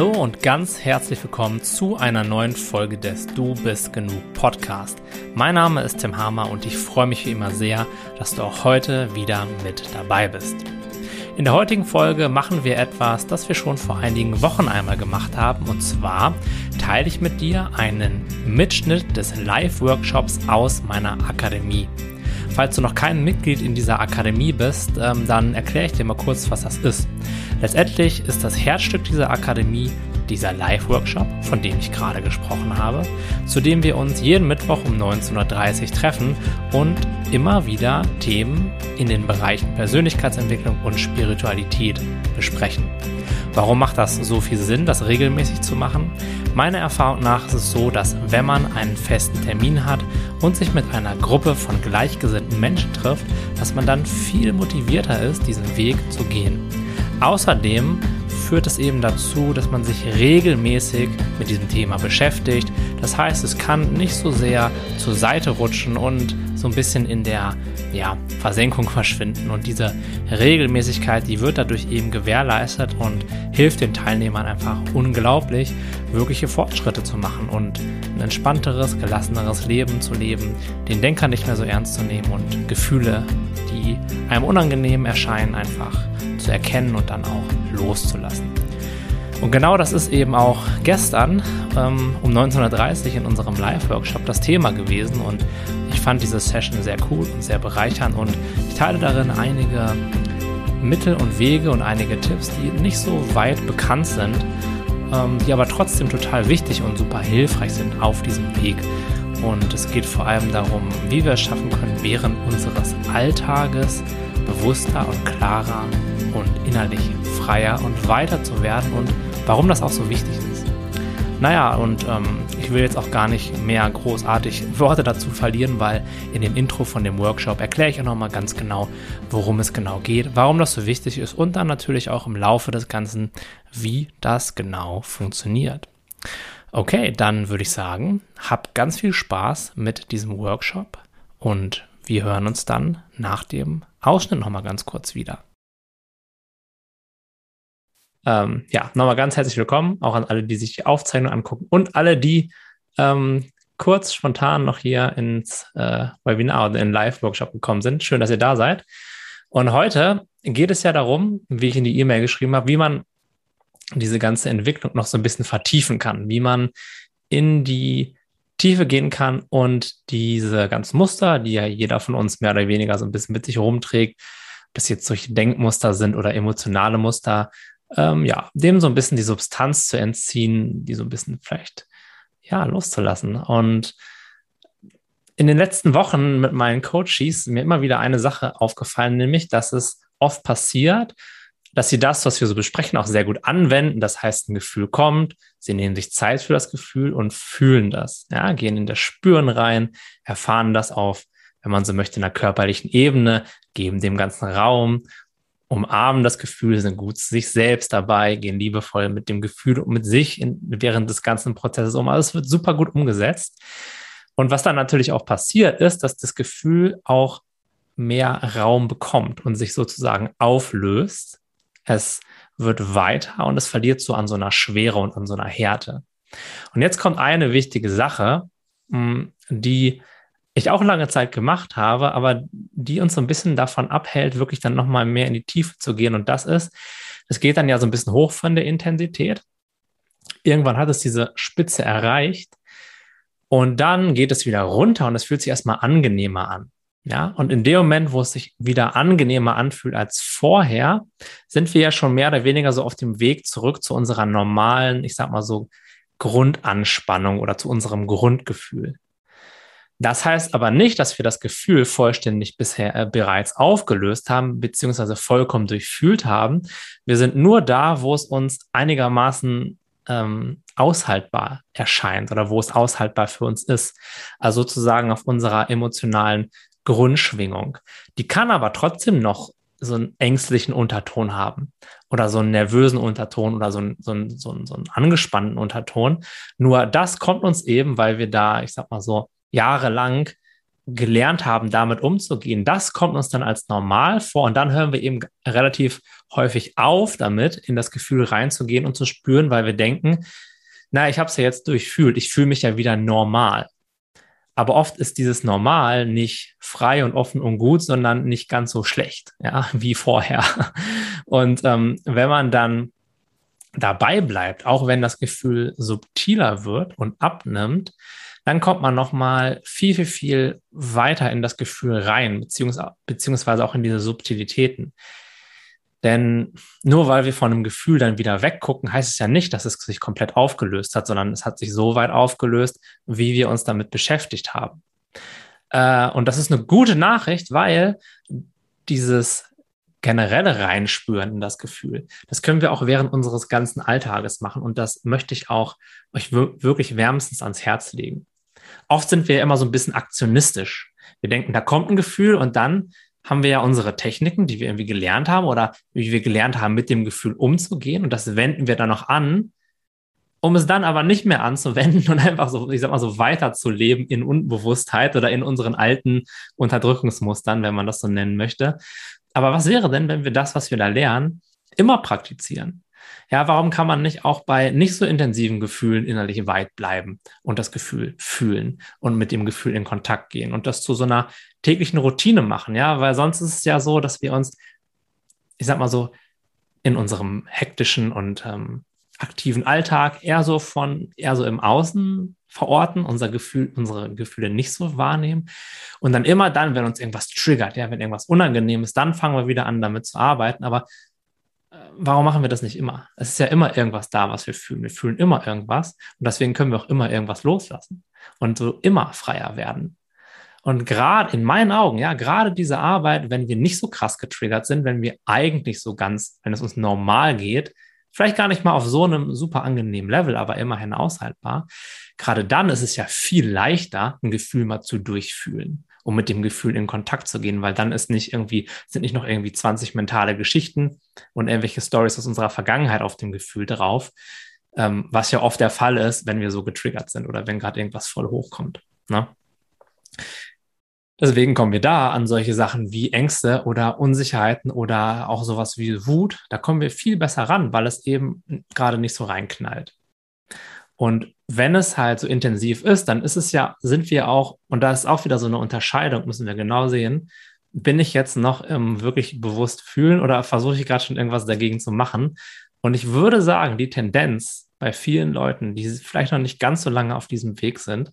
Hallo und ganz herzlich willkommen zu einer neuen Folge des Du bist genug Podcast. Mein Name ist Tim Hamer und ich freue mich wie immer sehr, dass du auch heute wieder mit dabei bist. In der heutigen Folge machen wir etwas, das wir schon vor einigen Wochen einmal gemacht haben. Und zwar teile ich mit dir einen Mitschnitt des Live-Workshops aus meiner Akademie. Falls du noch kein Mitglied in dieser Akademie bist, ähm, dann erkläre ich dir mal kurz, was das ist. Letztendlich ist das Herzstück dieser Akademie dieser Live-Workshop, von dem ich gerade gesprochen habe, zu dem wir uns jeden Mittwoch um 19.30 Uhr treffen und immer wieder Themen in den Bereichen Persönlichkeitsentwicklung und Spiritualität besprechen. Warum macht das so viel Sinn, das regelmäßig zu machen? Meiner Erfahrung nach ist es so, dass wenn man einen festen Termin hat und sich mit einer Gruppe von gleichgesinnten Menschen trifft, dass man dann viel motivierter ist, diesen Weg zu gehen. Außerdem führt es eben dazu, dass man sich regelmäßig mit diesem Thema beschäftigt. Das heißt, es kann nicht so sehr zur Seite rutschen und so ein bisschen in der ja, Versenkung verschwinden. Und diese Regelmäßigkeit, die wird dadurch eben gewährleistet und hilft den Teilnehmern einfach unglaublich, wirkliche Fortschritte zu machen und ein entspannteres, gelasseneres Leben zu leben, den Denker nicht mehr so ernst zu nehmen und Gefühle, die einem unangenehm erscheinen, einfach zu erkennen und dann auch loszulassen. Und genau das ist eben auch gestern ähm, um 19.30 Uhr in unserem Live-Workshop das Thema gewesen und ich fand diese Session sehr cool und sehr bereichernd und ich teile darin einige Mittel und Wege und einige Tipps, die nicht so weit bekannt sind, ähm, die aber trotzdem total wichtig und super hilfreich sind auf diesem Weg. Und es geht vor allem darum, wie wir es schaffen können, während unseres Alltages bewusster und klarer und innerlich freier und weiter zu werden und warum das auch so wichtig ist. Naja, und ähm, ich will jetzt auch gar nicht mehr großartig Worte dazu verlieren, weil in dem Intro von dem Workshop erkläre ich auch nochmal ganz genau, worum es genau geht, warum das so wichtig ist und dann natürlich auch im Laufe des Ganzen, wie das genau funktioniert. Okay, dann würde ich sagen, habt ganz viel Spaß mit diesem Workshop und wir hören uns dann nach dem Ausschnitt nochmal ganz kurz wieder. Ähm, ja, nochmal ganz herzlich willkommen, auch an alle, die sich die Aufzeichnung angucken und alle, die ähm, kurz spontan noch hier ins äh, Webinar oder in den Live-Workshop gekommen sind. Schön, dass ihr da seid. Und heute geht es ja darum, wie ich in die E-Mail geschrieben habe, wie man diese ganze Entwicklung noch so ein bisschen vertiefen kann, wie man in die Tiefe gehen kann und diese ganzen Muster, die ja jeder von uns mehr oder weniger so ein bisschen mit sich rumträgt, das jetzt solche Denkmuster sind oder emotionale Muster, ähm, ja, dem so ein bisschen die Substanz zu entziehen, die so ein bisschen vielleicht, ja, loszulassen. Und in den letzten Wochen mit meinen Coaches ist mir immer wieder eine Sache aufgefallen, nämlich, dass es oft passiert, dass sie das, was wir so besprechen, auch sehr gut anwenden. Das heißt, ein Gefühl kommt, sie nehmen sich Zeit für das Gefühl und fühlen das. Ja, gehen in das Spüren rein, erfahren das auf, wenn man so möchte, in einer körperlichen Ebene, geben dem ganzen Raum umarmen das Gefühl, sind gut sich selbst dabei, gehen liebevoll mit dem Gefühl und mit sich in, während des ganzen Prozesses um. Also es wird super gut umgesetzt. Und was dann natürlich auch passiert, ist, dass das Gefühl auch mehr Raum bekommt und sich sozusagen auflöst. Es wird weiter und es verliert so an so einer Schwere und an so einer Härte. Und jetzt kommt eine wichtige Sache, hm, die ich auch lange Zeit gemacht habe, aber die uns so ein bisschen davon abhält, wirklich dann nochmal mehr in die Tiefe zu gehen. Und das ist, es geht dann ja so ein bisschen hoch von der Intensität. Irgendwann hat es diese Spitze erreicht und dann geht es wieder runter und es fühlt sich erstmal angenehmer an. Ja, und in dem Moment, wo es sich wieder angenehmer anfühlt als vorher, sind wir ja schon mehr oder weniger so auf dem Weg zurück zu unserer normalen, ich sag mal so, Grundanspannung oder zu unserem Grundgefühl. Das heißt aber nicht, dass wir das Gefühl vollständig bisher äh, bereits aufgelöst haben, beziehungsweise vollkommen durchfühlt haben. Wir sind nur da, wo es uns einigermaßen ähm, aushaltbar erscheint oder wo es aushaltbar für uns ist. Also sozusagen auf unserer emotionalen Grundschwingung. Die kann aber trotzdem noch so einen ängstlichen Unterton haben oder so einen nervösen Unterton oder so einen, so einen, so einen, so einen angespannten Unterton. Nur das kommt uns eben, weil wir da, ich sag mal so, jahrelang gelernt haben, damit umzugehen, das kommt uns dann als normal vor und dann hören wir eben relativ häufig auf damit, in das Gefühl reinzugehen und zu spüren, weil wir denken, na, ich habe es ja jetzt durchfühlt, ich fühle mich ja wieder normal. Aber oft ist dieses Normal nicht frei und offen und gut, sondern nicht ganz so schlecht, ja, wie vorher. Und ähm, wenn man dann dabei bleibt, auch wenn das Gefühl subtiler wird und abnimmt, dann kommt man nochmal viel, viel, viel weiter in das Gefühl rein, beziehungsweise, auch in diese Subtilitäten. Denn nur weil wir von einem Gefühl dann wieder weggucken, heißt es ja nicht, dass es sich komplett aufgelöst hat, sondern es hat sich so weit aufgelöst, wie wir uns damit beschäftigt haben. Äh, und das ist eine gute Nachricht, weil dieses generelle Reinspüren in das Gefühl, das können wir auch während unseres ganzen Alltages machen. Und das möchte ich auch euch wirklich wärmstens ans Herz legen. Oft sind wir immer so ein bisschen aktionistisch. Wir denken, da kommt ein Gefühl und dann haben wir ja unsere Techniken, die wir irgendwie gelernt haben oder wie wir gelernt haben, mit dem Gefühl umzugehen. Und das wenden wir dann noch an, um es dann aber nicht mehr anzuwenden und einfach so, ich sag mal so, weiterzuleben in Unbewusstheit oder in unseren alten Unterdrückungsmustern, wenn man das so nennen möchte. Aber was wäre denn, wenn wir das, was wir da lernen, immer praktizieren? Ja, warum kann man nicht auch bei nicht so intensiven Gefühlen innerlich weit bleiben und das Gefühl fühlen und mit dem Gefühl in Kontakt gehen und das zu so einer täglichen Routine machen? Ja, weil sonst ist es ja so, dass wir uns, ich sag mal so, in unserem hektischen und ähm, aktiven Alltag eher so von, eher so im Außen verorten, unser Gefühl, unsere Gefühle nicht so wahrnehmen. Und dann immer dann, wenn uns irgendwas triggert, ja, wenn irgendwas unangenehm ist, dann fangen wir wieder an, damit zu arbeiten. Aber warum machen wir das nicht immer? Es ist ja immer irgendwas da, was wir fühlen. Wir fühlen immer irgendwas und deswegen können wir auch immer irgendwas loslassen und so immer freier werden. Und gerade in meinen Augen, ja, gerade diese Arbeit, wenn wir nicht so krass getriggert sind, wenn wir eigentlich so ganz, wenn es uns normal geht, vielleicht gar nicht mal auf so einem super angenehmen Level, aber immerhin aushaltbar, gerade dann ist es ja viel leichter, ein Gefühl mal zu durchfühlen um mit dem Gefühl in Kontakt zu gehen, weil dann ist nicht irgendwie, sind nicht noch irgendwie 20 mentale Geschichten und irgendwelche Stories aus unserer Vergangenheit auf dem Gefühl drauf, ähm, was ja oft der Fall ist, wenn wir so getriggert sind oder wenn gerade irgendwas voll hochkommt. Ne? Deswegen kommen wir da an solche Sachen wie Ängste oder Unsicherheiten oder auch sowas wie Wut. Da kommen wir viel besser ran, weil es eben gerade nicht so reinknallt. Und wenn es halt so intensiv ist, dann ist es ja, sind wir auch, und da ist auch wieder so eine Unterscheidung, müssen wir genau sehen, bin ich jetzt noch ähm, wirklich bewusst fühlen oder versuche ich gerade schon irgendwas dagegen zu machen? Und ich würde sagen, die Tendenz bei vielen Leuten, die vielleicht noch nicht ganz so lange auf diesem Weg sind,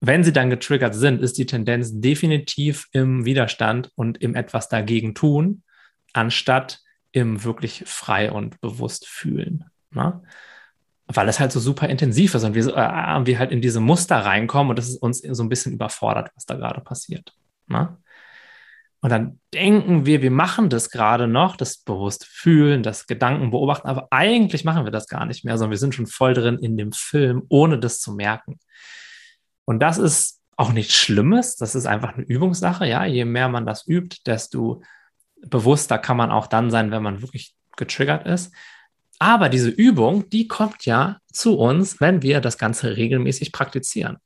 wenn sie dann getriggert sind, ist die Tendenz definitiv im Widerstand und im etwas dagegen tun, anstatt im wirklich frei und bewusst fühlen. Ne? Weil es halt so super intensiv ist und wir, äh, wir halt in diese Muster reinkommen und das ist uns so ein bisschen überfordert, was da gerade passiert. Ne? Und dann denken wir, wir machen das gerade noch, das bewusst fühlen, das Gedanken beobachten, aber eigentlich machen wir das gar nicht mehr, sondern wir sind schon voll drin in dem Film, ohne das zu merken. Und das ist auch nichts Schlimmes, das ist einfach eine Übungssache. Ja, je mehr man das übt, desto bewusster kann man auch dann sein, wenn man wirklich getriggert ist. Aber diese Übung, die kommt ja zu uns, wenn wir das Ganze regelmäßig praktizieren.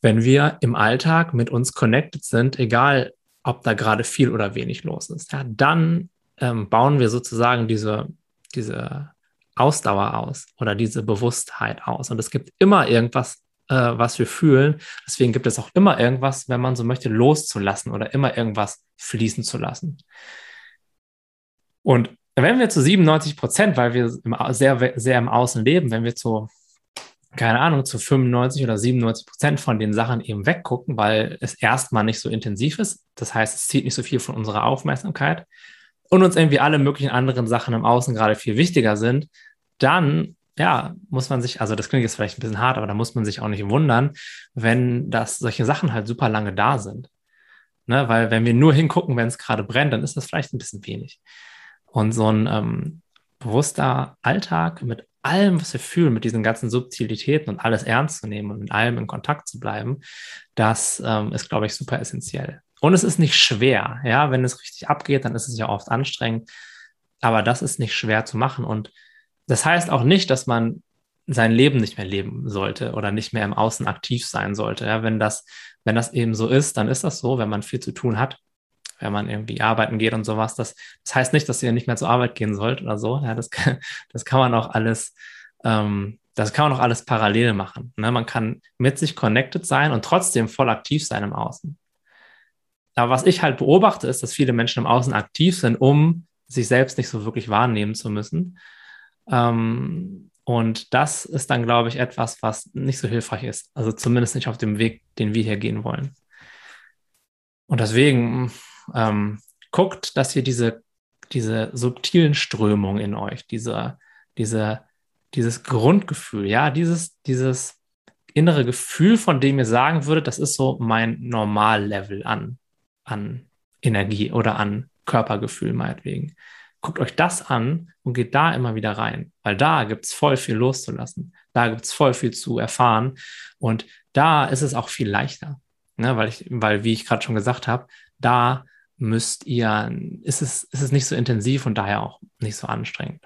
Wenn wir im Alltag mit uns connected sind, egal ob da gerade viel oder wenig los ist, ja, dann ähm, bauen wir sozusagen diese, diese Ausdauer aus oder diese Bewusstheit aus. Und es gibt immer irgendwas, äh, was wir fühlen. Deswegen gibt es auch immer irgendwas, wenn man so möchte, loszulassen oder immer irgendwas fließen zu lassen. Und wenn wir zu 97 Prozent, weil wir sehr, sehr im Außen leben, wenn wir zu, keine Ahnung, zu 95 oder 97 Prozent von den Sachen eben weggucken, weil es erstmal nicht so intensiv ist, das heißt, es zieht nicht so viel von unserer Aufmerksamkeit und uns irgendwie alle möglichen anderen Sachen im Außen gerade viel wichtiger sind, dann ja, muss man sich, also das klingt jetzt vielleicht ein bisschen hart, aber da muss man sich auch nicht wundern, wenn das solche Sachen halt super lange da sind. Ne? Weil wenn wir nur hingucken, wenn es gerade brennt, dann ist das vielleicht ein bisschen wenig. Und so ein ähm, bewusster Alltag mit allem, was wir fühlen, mit diesen ganzen Subtilitäten und alles ernst zu nehmen und mit allem in Kontakt zu bleiben, das ähm, ist, glaube ich, super essentiell. Und es ist nicht schwer. Ja, wenn es richtig abgeht, dann ist es ja oft anstrengend. Aber das ist nicht schwer zu machen. Und das heißt auch nicht, dass man sein Leben nicht mehr leben sollte oder nicht mehr im Außen aktiv sein sollte. Ja, wenn das, wenn das eben so ist, dann ist das so, wenn man viel zu tun hat, wenn man irgendwie arbeiten geht und sowas. Das, das heißt nicht, dass ihr nicht mehr zur Arbeit gehen sollt oder so. Ja, das, kann, das kann man auch alles, ähm, das kann man auch alles parallel machen. Ne? Man kann mit sich connected sein und trotzdem voll aktiv sein im Außen. Aber was ich halt beobachte, ist, dass viele Menschen im Außen aktiv sind, um sich selbst nicht so wirklich wahrnehmen zu müssen. Ähm, und das ist dann, glaube ich, etwas, was nicht so hilfreich ist. Also zumindest nicht auf dem Weg, den wir hier gehen wollen. Und deswegen ähm, guckt, dass ihr diese, diese subtilen Strömungen in euch, diese, diese, dieses Grundgefühl, ja, dieses, dieses innere Gefühl, von dem ihr sagen würdet, das ist so mein Normallevel an, an Energie oder an Körpergefühl meinetwegen guckt euch das an und geht da immer wieder rein, weil da gibt es voll viel loszulassen. Da gibt es voll viel zu erfahren und da ist es auch viel leichter, ne? weil, ich, weil, wie ich gerade schon gesagt habe, da müsst ihr, ist es, ist es nicht so intensiv und daher auch nicht so anstrengend.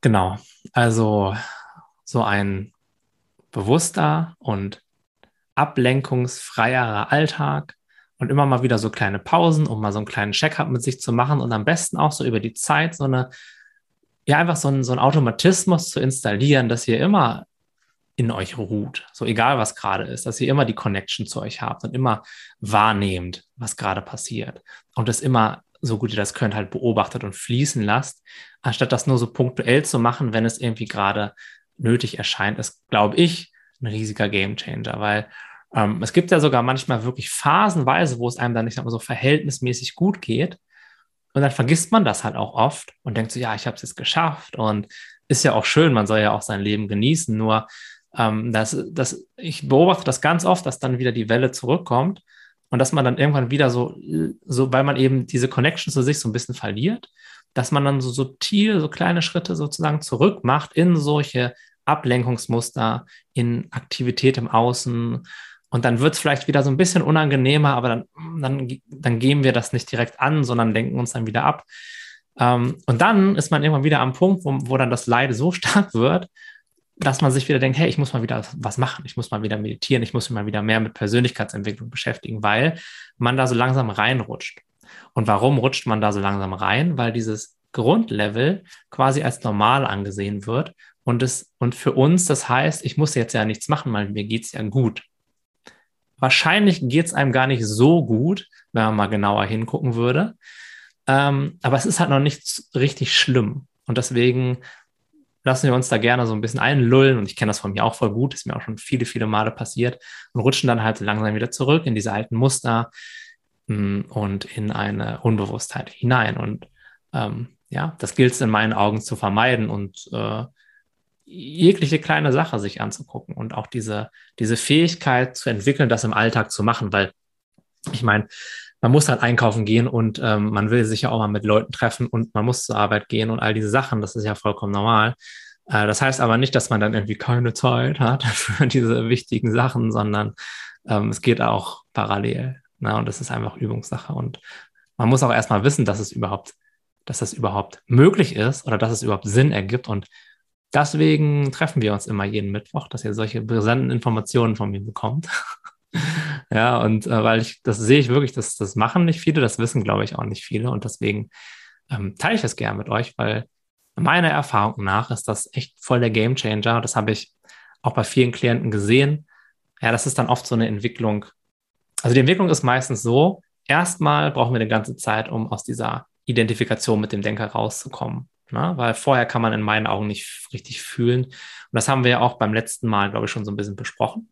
Genau, also so ein bewusster und ablenkungsfreierer Alltag und immer mal wieder so kleine Pausen, um mal so einen kleinen Check-up mit sich zu machen und am besten auch so über die Zeit so eine, ja, einfach so ein, so ein Automatismus zu installieren, dass ihr immer in euch ruht, so egal was gerade ist, dass ihr immer die Connection zu euch habt und immer wahrnehmt, was gerade passiert und das immer so gut ihr das könnt halt beobachtet und fließen lasst, anstatt das nur so punktuell zu machen, wenn es irgendwie gerade nötig erscheint, ist, glaube ich, ein riesiger Gamechanger, weil ähm, es gibt ja sogar manchmal wirklich phasenweise, wo es einem dann nicht so verhältnismäßig gut geht. Und dann vergisst man das halt auch oft und denkt so, ja, ich habe es jetzt geschafft und ist ja auch schön, man soll ja auch sein Leben genießen. Nur ähm, das, das, ich beobachte das ganz oft, dass dann wieder die Welle zurückkommt und dass man dann irgendwann wieder so, so, weil man eben diese Connection zu sich so ein bisschen verliert, dass man dann so subtil so kleine Schritte sozusagen zurück macht in solche Ablenkungsmuster, in Aktivität im Außen, und dann wird es vielleicht wieder so ein bisschen unangenehmer, aber dann, dann, dann gehen wir das nicht direkt an, sondern denken uns dann wieder ab. Ähm, und dann ist man irgendwann wieder am Punkt, wo, wo dann das Leid so stark wird, dass man sich wieder denkt, hey, ich muss mal wieder was machen, ich muss mal wieder meditieren, ich muss mich mal wieder mehr mit Persönlichkeitsentwicklung beschäftigen, weil man da so langsam reinrutscht. Und warum rutscht man da so langsam rein? Weil dieses Grundlevel quasi als normal angesehen wird und es und für uns das heißt, ich muss jetzt ja nichts machen, weil mir geht's ja gut. Wahrscheinlich geht es einem gar nicht so gut, wenn man mal genauer hingucken würde. Ähm, aber es ist halt noch nicht richtig schlimm. Und deswegen lassen wir uns da gerne so ein bisschen einlullen. Und ich kenne das von mir auch voll gut, ist mir auch schon viele, viele Male passiert. Und rutschen dann halt langsam wieder zurück in diese alten Muster mm, und in eine Unbewusstheit hinein. Und ähm, ja, das gilt es in meinen Augen zu vermeiden und äh, jegliche kleine Sache sich anzugucken und auch diese, diese Fähigkeit zu entwickeln, das im Alltag zu machen, weil ich meine, man muss halt einkaufen gehen und ähm, man will sich ja auch mal mit Leuten treffen und man muss zur Arbeit gehen und all diese Sachen, das ist ja vollkommen normal. Äh, das heißt aber nicht, dass man dann irgendwie keine Zeit hat für diese wichtigen Sachen, sondern ähm, es geht auch parallel. Ne? Und das ist einfach Übungssache. Und man muss auch erstmal wissen, dass es überhaupt, dass das überhaupt möglich ist oder dass es überhaupt Sinn ergibt und Deswegen treffen wir uns immer jeden Mittwoch, dass ihr solche brisanten Informationen von mir bekommt. ja, und äh, weil ich, das sehe ich wirklich, dass das machen nicht viele, das wissen, glaube ich, auch nicht viele. Und deswegen ähm, teile ich das gerne mit euch, weil meiner Erfahrung nach ist das echt voll der Game Changer. Das habe ich auch bei vielen Klienten gesehen. Ja, das ist dann oft so eine Entwicklung. Also die Entwicklung ist meistens so, erstmal brauchen wir eine ganze Zeit, um aus dieser Identifikation mit dem Denker rauszukommen. Ne? Weil vorher kann man in meinen Augen nicht richtig fühlen. Und das haben wir ja auch beim letzten Mal, glaube ich, schon so ein bisschen besprochen.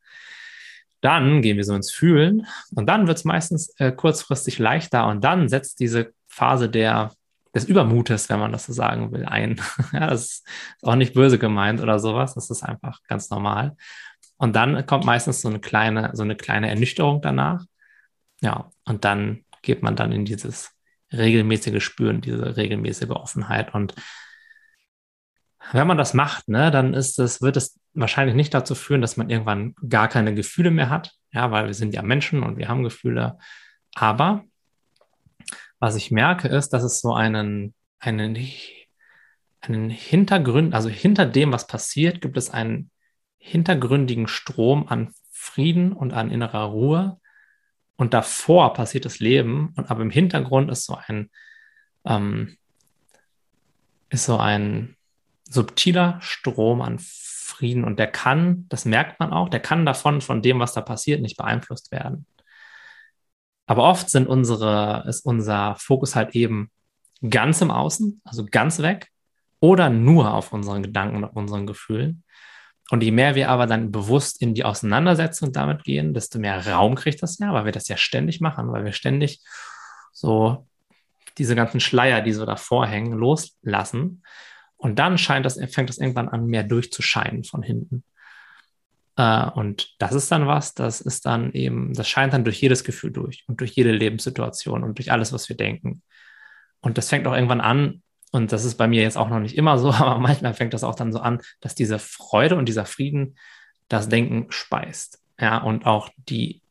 Dann gehen wir so ins Fühlen und dann wird es meistens äh, kurzfristig leichter und dann setzt diese Phase der, des Übermutes, wenn man das so sagen will, ein. ja, das ist auch nicht böse gemeint oder sowas, das ist einfach ganz normal. Und dann kommt meistens so eine kleine, so eine kleine Ernüchterung danach. Ja, und dann geht man dann in dieses regelmäßige Spüren, diese regelmäßige Offenheit. Und wenn man das macht, ne, dann ist es, wird es wahrscheinlich nicht dazu führen, dass man irgendwann gar keine Gefühle mehr hat, ja, weil wir sind ja Menschen und wir haben Gefühle. Aber was ich merke, ist, dass es so einen, einen einen Hintergrund, also hinter dem, was passiert, gibt es einen hintergründigen Strom an Frieden und an innerer Ruhe. Und davor passiert das Leben. Und aber im Hintergrund ist so ein, ähm, ist so ein subtiler Strom an Frieden. Und der kann, das merkt man auch, der kann davon, von dem, was da passiert, nicht beeinflusst werden. Aber oft sind unsere, ist unser Fokus halt eben ganz im Außen, also ganz weg, oder nur auf unseren Gedanken und unseren Gefühlen. Und je mehr wir aber dann bewusst in die Auseinandersetzung damit gehen, desto mehr Raum kriegt das ja, weil wir das ja ständig machen, weil wir ständig so diese ganzen Schleier, die so davor hängen, loslassen. Und dann scheint das, fängt das irgendwann an, mehr durchzuscheinen von hinten. Äh, und das ist dann was, das ist dann eben, das scheint dann durch jedes Gefühl durch und durch jede Lebenssituation und durch alles, was wir denken. Und das fängt auch irgendwann an, und das ist bei mir jetzt auch noch nicht immer so, aber manchmal fängt das auch dann so an, dass diese Freude und dieser Frieden das Denken speist. Ja, und auch die,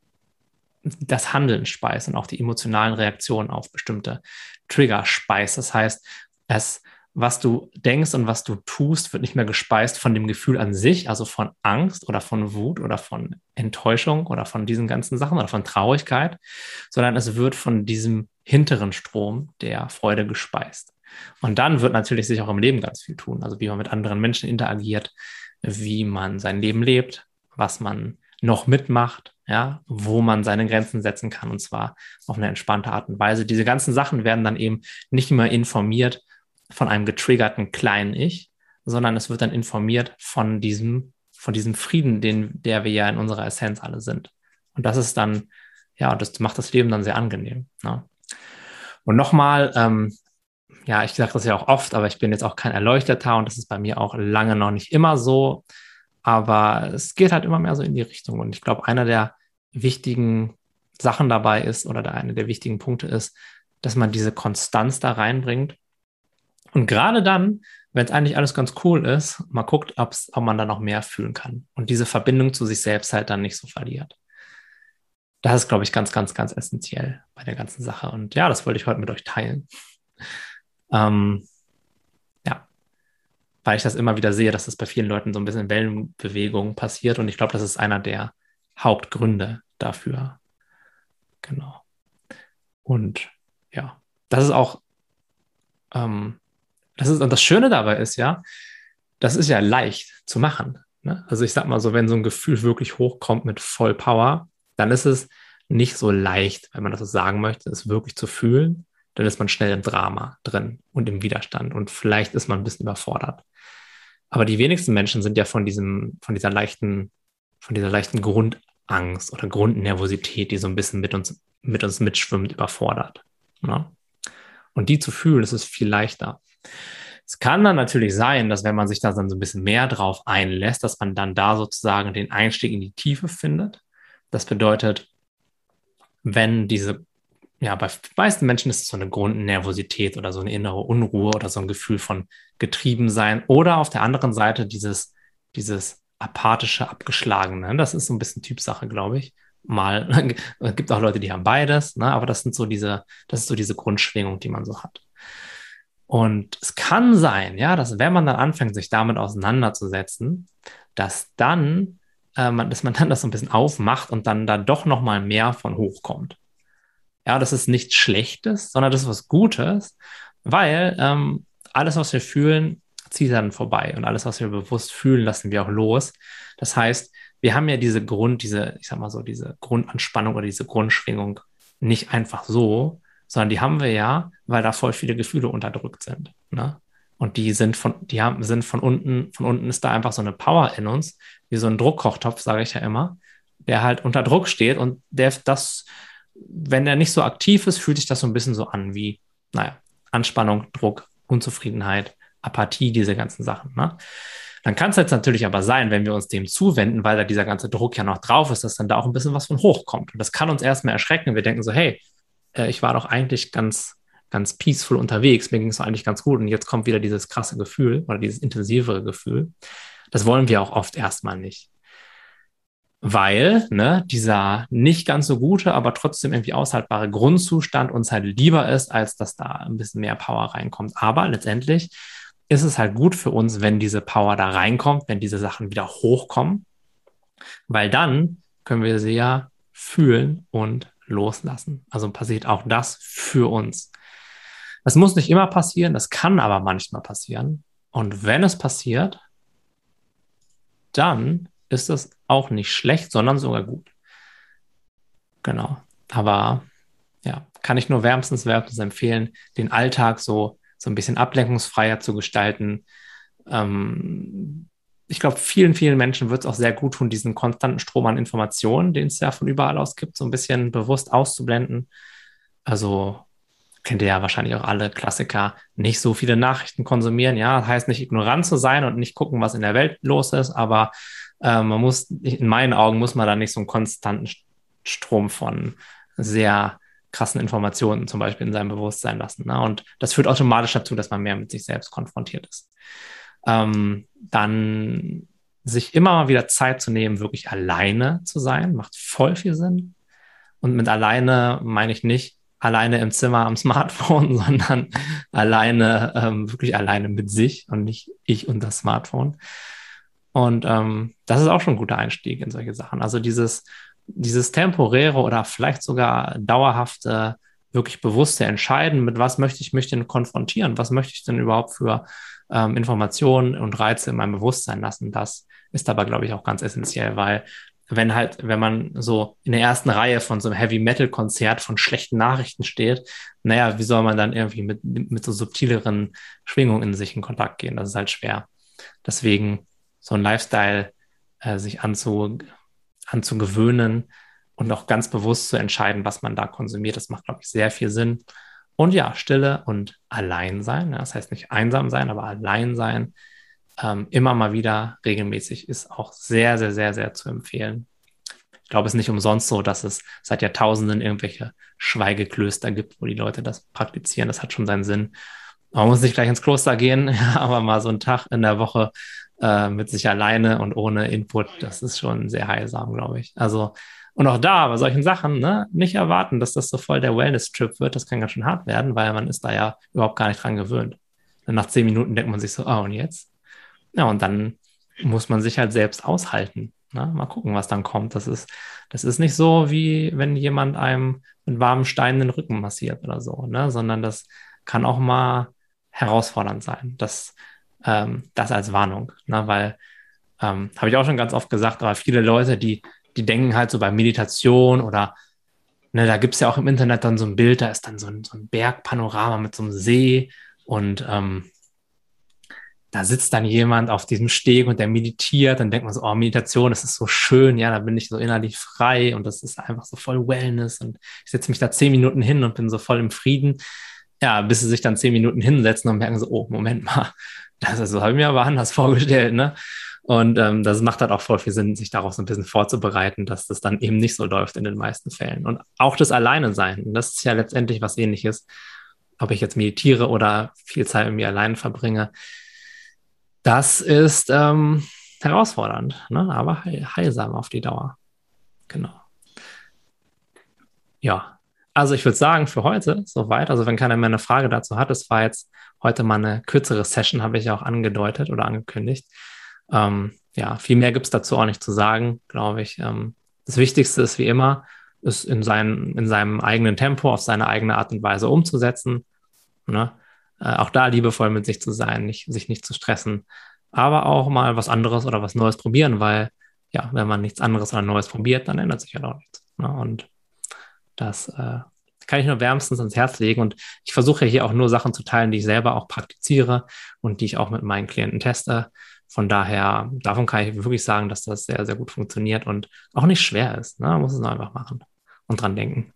das Handeln speist und auch die emotionalen Reaktionen auf bestimmte Trigger speist. Das heißt, es, was du denkst und was du tust, wird nicht mehr gespeist von dem Gefühl an sich, also von Angst oder von Wut oder von Enttäuschung oder von diesen ganzen Sachen oder von Traurigkeit, sondern es wird von diesem hinteren Strom der Freude gespeist. Und dann wird natürlich sich auch im Leben ganz viel tun. Also wie man mit anderen Menschen interagiert, wie man sein Leben lebt, was man noch mitmacht, ja, wo man seine Grenzen setzen kann und zwar auf eine entspannte Art und Weise. Diese ganzen Sachen werden dann eben nicht mehr informiert von einem getriggerten kleinen Ich, sondern es wird dann informiert von diesem, von diesem Frieden, den, der wir ja in unserer Essenz alle sind. Und das ist dann, ja, das macht das Leben dann sehr angenehm. Ne? Und nochmal, ähm, ja, ich sage das ja auch oft, aber ich bin jetzt auch kein Erleuchteter und das ist bei mir auch lange noch nicht immer so. Aber es geht halt immer mehr so in die Richtung. Und ich glaube, einer der wichtigen Sachen dabei ist oder der, eine der wichtigen Punkte ist, dass man diese Konstanz da reinbringt. Und gerade dann, wenn es eigentlich alles ganz cool ist, mal guckt, ob man da noch mehr fühlen kann und diese Verbindung zu sich selbst halt dann nicht so verliert. Das ist, glaube ich, ganz, ganz, ganz essentiell bei der ganzen Sache. Und ja, das wollte ich heute mit euch teilen. Ähm, ja, weil ich das immer wieder sehe, dass das bei vielen Leuten so ein bisschen Wellenbewegung passiert und ich glaube, das ist einer der Hauptgründe dafür. Genau. Und ja, das ist auch, ähm, das ist, und das Schöne dabei ist ja, das ist ja leicht zu machen. Ne? Also ich sag mal so, wenn so ein Gefühl wirklich hochkommt mit voll Power, dann ist es nicht so leicht, wenn man das so sagen möchte, es wirklich zu fühlen, dann ist man schnell im Drama drin und im Widerstand und vielleicht ist man ein bisschen überfordert. Aber die wenigsten Menschen sind ja von diesem, von dieser leichten, von dieser leichten Grundangst oder Grundnervosität, die so ein bisschen mit uns, mit uns mitschwimmt, überfordert. Ne? Und die zu fühlen, das ist viel leichter. Es kann dann natürlich sein, dass wenn man sich da dann so ein bisschen mehr drauf einlässt, dass man dann da sozusagen den Einstieg in die Tiefe findet. Das bedeutet, wenn diese ja, bei meisten Menschen ist es so eine Grundnervosität oder so eine innere Unruhe oder so ein Gefühl von Getriebensein oder auf der anderen Seite dieses, dieses apathische, abgeschlagene. Das ist so ein bisschen Typsache, glaube ich. Mal, es gibt auch Leute, die haben beides, ne? aber das sind so diese, das ist so diese Grundschwingung, die man so hat. Und es kann sein, ja, dass wenn man dann anfängt, sich damit auseinanderzusetzen, dass dann, äh, man, dass man dann das so ein bisschen aufmacht und dann da doch noch mal mehr von hochkommt. Ja, das ist nichts Schlechtes, sondern das ist was Gutes, weil ähm, alles, was wir fühlen, zieht dann vorbei und alles, was wir bewusst fühlen, lassen wir auch los. Das heißt, wir haben ja diese Grund, diese, ich sag mal so, diese Grundanspannung oder diese Grundschwingung nicht einfach so, sondern die haben wir ja, weil da voll viele Gefühle unterdrückt sind. Ne? Und die sind von, die haben, sind von unten, von unten ist da einfach so eine Power in uns, wie so ein Druckkochtopf, sage ich ja immer, der halt unter Druck steht und der das wenn er nicht so aktiv ist, fühlt sich das so ein bisschen so an wie, naja, Anspannung, Druck, Unzufriedenheit, Apathie, diese ganzen Sachen. Ne? Dann kann es jetzt natürlich aber sein, wenn wir uns dem zuwenden, weil da dieser ganze Druck ja noch drauf ist, dass dann da auch ein bisschen was von hochkommt. Und das kann uns erstmal erschrecken. Wir denken so, hey, äh, ich war doch eigentlich ganz, ganz peaceful unterwegs, mir ging es eigentlich ganz gut und jetzt kommt wieder dieses krasse Gefühl oder dieses intensivere Gefühl. Das wollen wir auch oft erstmal nicht weil ne, dieser nicht ganz so gute, aber trotzdem irgendwie aushaltbare Grundzustand uns halt lieber ist, als dass da ein bisschen mehr Power reinkommt. Aber letztendlich ist es halt gut für uns, wenn diese Power da reinkommt, wenn diese Sachen wieder hochkommen, weil dann können wir sie ja fühlen und loslassen. Also passiert auch das für uns. Das muss nicht immer passieren, das kann aber manchmal passieren. Und wenn es passiert, dann ist es auch nicht schlecht, sondern sogar gut. Genau. Aber ja, kann ich nur wärmstens, wärmstens empfehlen, den Alltag so, so ein bisschen ablenkungsfreier zu gestalten. Ähm, ich glaube, vielen, vielen Menschen wird es auch sehr gut tun, diesen konstanten Strom an Informationen, den es ja von überall aus gibt, so ein bisschen bewusst auszublenden. Also kennt ihr ja wahrscheinlich auch alle Klassiker, nicht so viele Nachrichten konsumieren. Ja, das heißt nicht ignorant zu sein und nicht gucken, was in der Welt los ist, aber äh, man muss, in meinen Augen, muss man da nicht so einen konstanten Strom von sehr krassen Informationen zum Beispiel in seinem Bewusstsein lassen. Ne? Und das führt automatisch dazu, dass man mehr mit sich selbst konfrontiert ist. Ähm, dann sich immer wieder Zeit zu nehmen, wirklich alleine zu sein, macht voll viel Sinn. Und mit alleine meine ich nicht alleine im Zimmer am Smartphone, sondern alleine, ähm, wirklich alleine mit sich und nicht ich und das Smartphone. Und ähm, das ist auch schon ein guter Einstieg in solche Sachen. Also dieses dieses temporäre oder vielleicht sogar dauerhafte, wirklich bewusste Entscheiden, mit was möchte ich mich denn konfrontieren, was möchte ich denn überhaupt für ähm, Informationen und Reize in meinem Bewusstsein lassen, das ist aber, glaube ich, auch ganz essentiell, weil wenn halt, wenn man so in der ersten Reihe von so einem Heavy Metal Konzert von schlechten Nachrichten steht, naja, wie soll man dann irgendwie mit, mit so subtileren Schwingungen in sich in Kontakt gehen? Das ist halt schwer. Deswegen so ein Lifestyle äh, sich anzu, anzugewöhnen und auch ganz bewusst zu entscheiden, was man da konsumiert. Das macht, glaube ich, sehr viel Sinn. Und ja, Stille und allein sein. Ja, das heißt nicht einsam sein, aber allein sein. Ähm, immer mal wieder regelmäßig ist auch sehr, sehr, sehr, sehr zu empfehlen. Ich glaube, es ist nicht umsonst so, dass es seit Jahrtausenden irgendwelche Schweigeklöster gibt, wo die Leute das praktizieren. Das hat schon seinen Sinn. Man muss nicht gleich ins Kloster gehen, aber mal so einen Tag in der Woche äh, mit sich alleine und ohne Input, das ist schon sehr heilsam, glaube ich. Also, und auch da bei solchen Sachen, ne, nicht erwarten, dass das so voll der Wellness-Trip wird. Das kann ganz schön hart werden, weil man ist da ja überhaupt gar nicht dran gewöhnt. Und nach zehn Minuten denkt man sich so, oh, und jetzt? Ja, und dann muss man sich halt selbst aushalten. Ne? Mal gucken, was dann kommt. Das ist, das ist nicht so, wie wenn jemand einem mit warmen Steinen den Rücken massiert oder so, ne? sondern das kann auch mal herausfordernd sein. Das ähm, das als Warnung, ne? weil ähm, habe ich auch schon ganz oft gesagt, aber viele Leute, die, die denken halt so bei Meditation oder ne, da gibt es ja auch im Internet dann so ein Bild, da ist dann so ein, so ein Bergpanorama mit so einem See und ähm, da sitzt dann jemand auf diesem Steg und der meditiert, dann denkt man so, oh, Meditation, das ist so schön, ja, da bin ich so innerlich frei und das ist einfach so voll Wellness und ich setze mich da zehn Minuten hin und bin so voll im Frieden. Ja, bis sie sich dann zehn Minuten hinsetzen und merken so, oh, Moment mal, das so habe ich mir aber anders vorgestellt, ne? Und ähm, das macht halt auch voll viel Sinn, sich darauf so ein bisschen vorzubereiten, dass das dann eben nicht so läuft in den meisten Fällen. Und auch das Alleine sein, das ist ja letztendlich was ähnliches, ob ich jetzt meditiere oder viel Zeit mit mir allein verbringe. Das ist ähm, herausfordernd, ne? aber heil heilsam auf die Dauer. Genau. Ja, also ich würde sagen, für heute soweit. Also wenn keiner mehr eine Frage dazu hat, es war jetzt heute mal eine kürzere Session, habe ich ja auch angedeutet oder angekündigt. Ähm, ja, viel mehr gibt es dazu auch nicht zu sagen, glaube ich. Ähm, das Wichtigste ist wie immer, es in, sein, in seinem eigenen Tempo, auf seine eigene Art und Weise umzusetzen. Ne? Äh, auch da liebevoll mit sich zu sein, nicht, sich nicht zu stressen, aber auch mal was anderes oder was Neues probieren, weil ja, wenn man nichts anderes oder Neues probiert, dann ändert sich ja auch nichts. Ne? Und das äh, kann ich nur wärmstens ans Herz legen. Und ich versuche hier auch nur Sachen zu teilen, die ich selber auch praktiziere und die ich auch mit meinen Klienten teste. Von daher, davon kann ich wirklich sagen, dass das sehr, sehr gut funktioniert und auch nicht schwer ist. Ne? Man muss es nur einfach machen und dran denken.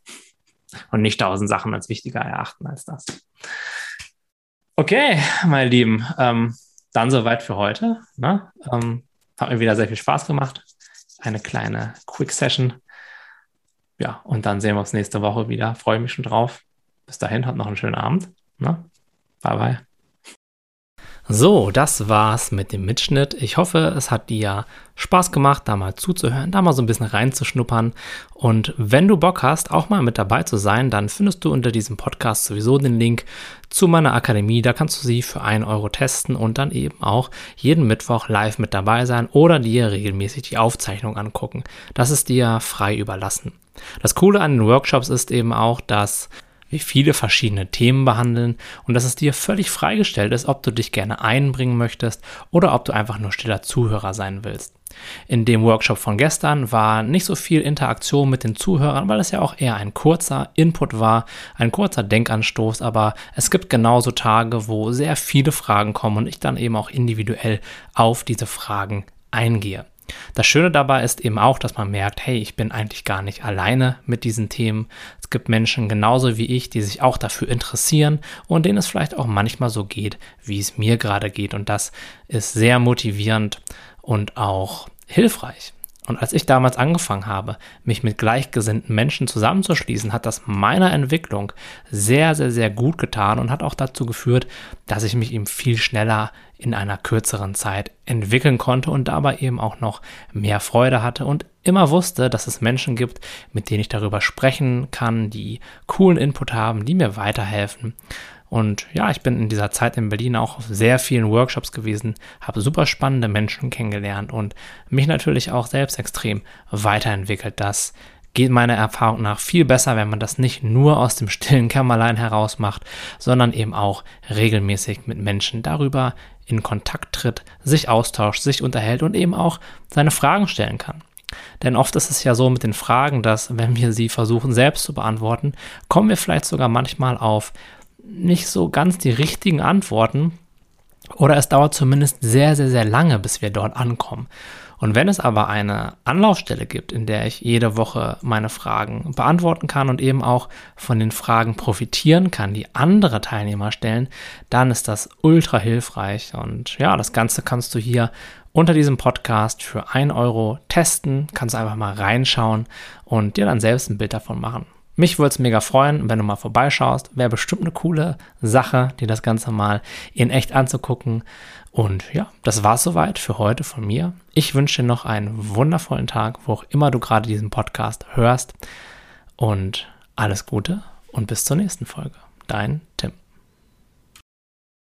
Und nicht tausend Sachen als wichtiger erachten als das. Okay, meine Lieben, ähm, dann soweit für heute. Ne? Ähm, hat mir wieder sehr viel Spaß gemacht. Eine kleine Quick Session ja, und dann sehen wir uns nächste Woche wieder. Freue mich schon drauf. Bis dahin, habt noch einen schönen Abend. Ne? Bye, bye. So, das war's mit dem Mitschnitt. Ich hoffe, es hat dir Spaß gemacht, da mal zuzuhören, da mal so ein bisschen reinzuschnuppern. Und wenn du Bock hast, auch mal mit dabei zu sein, dann findest du unter diesem Podcast sowieso den Link zu meiner Akademie. Da kannst du sie für 1 Euro testen und dann eben auch jeden Mittwoch live mit dabei sein oder dir regelmäßig die Aufzeichnung angucken. Das ist dir frei überlassen. Das Coole an den Workshops ist eben auch, dass viele verschiedene Themen behandeln und dass es dir völlig freigestellt ist, ob du dich gerne einbringen möchtest oder ob du einfach nur stiller Zuhörer sein willst. In dem Workshop von gestern war nicht so viel Interaktion mit den Zuhörern, weil es ja auch eher ein kurzer Input war, ein kurzer Denkanstoß, aber es gibt genauso Tage, wo sehr viele Fragen kommen und ich dann eben auch individuell auf diese Fragen eingehe. Das Schöne dabei ist eben auch, dass man merkt, hey, ich bin eigentlich gar nicht alleine mit diesen Themen. Es gibt Menschen genauso wie ich, die sich auch dafür interessieren und denen es vielleicht auch manchmal so geht, wie es mir gerade geht. Und das ist sehr motivierend und auch hilfreich. Und als ich damals angefangen habe, mich mit gleichgesinnten Menschen zusammenzuschließen, hat das meiner Entwicklung sehr, sehr, sehr gut getan und hat auch dazu geführt, dass ich mich eben viel schneller in einer kürzeren Zeit entwickeln konnte und dabei eben auch noch mehr Freude hatte und immer wusste, dass es Menschen gibt, mit denen ich darüber sprechen kann, die coolen Input haben, die mir weiterhelfen. Und ja, ich bin in dieser Zeit in Berlin auch auf sehr vielen Workshops gewesen, habe super spannende Menschen kennengelernt und mich natürlich auch selbst extrem weiterentwickelt. Das geht meiner Erfahrung nach viel besser, wenn man das nicht nur aus dem stillen Kämmerlein heraus macht, sondern eben auch regelmäßig mit Menschen darüber in Kontakt tritt, sich austauscht, sich unterhält und eben auch seine Fragen stellen kann. Denn oft ist es ja so mit den Fragen, dass wenn wir sie versuchen selbst zu beantworten, kommen wir vielleicht sogar manchmal auf nicht so ganz die richtigen Antworten oder es dauert zumindest sehr, sehr, sehr lange, bis wir dort ankommen. Und wenn es aber eine Anlaufstelle gibt, in der ich jede Woche meine Fragen beantworten kann und eben auch von den Fragen profitieren kann, die andere Teilnehmer stellen, dann ist das ultra hilfreich. Und ja, das Ganze kannst du hier unter diesem Podcast für ein Euro testen, kannst einfach mal reinschauen und dir dann selbst ein Bild davon machen. Mich würde es mega freuen, wenn du mal vorbeischaust. Wäre bestimmt eine coole Sache, dir das Ganze mal in echt anzugucken. Und ja, das war's soweit für heute von mir. Ich wünsche dir noch einen wundervollen Tag, wo auch immer du gerade diesen Podcast hörst. Und alles Gute und bis zur nächsten Folge. Dein Tim.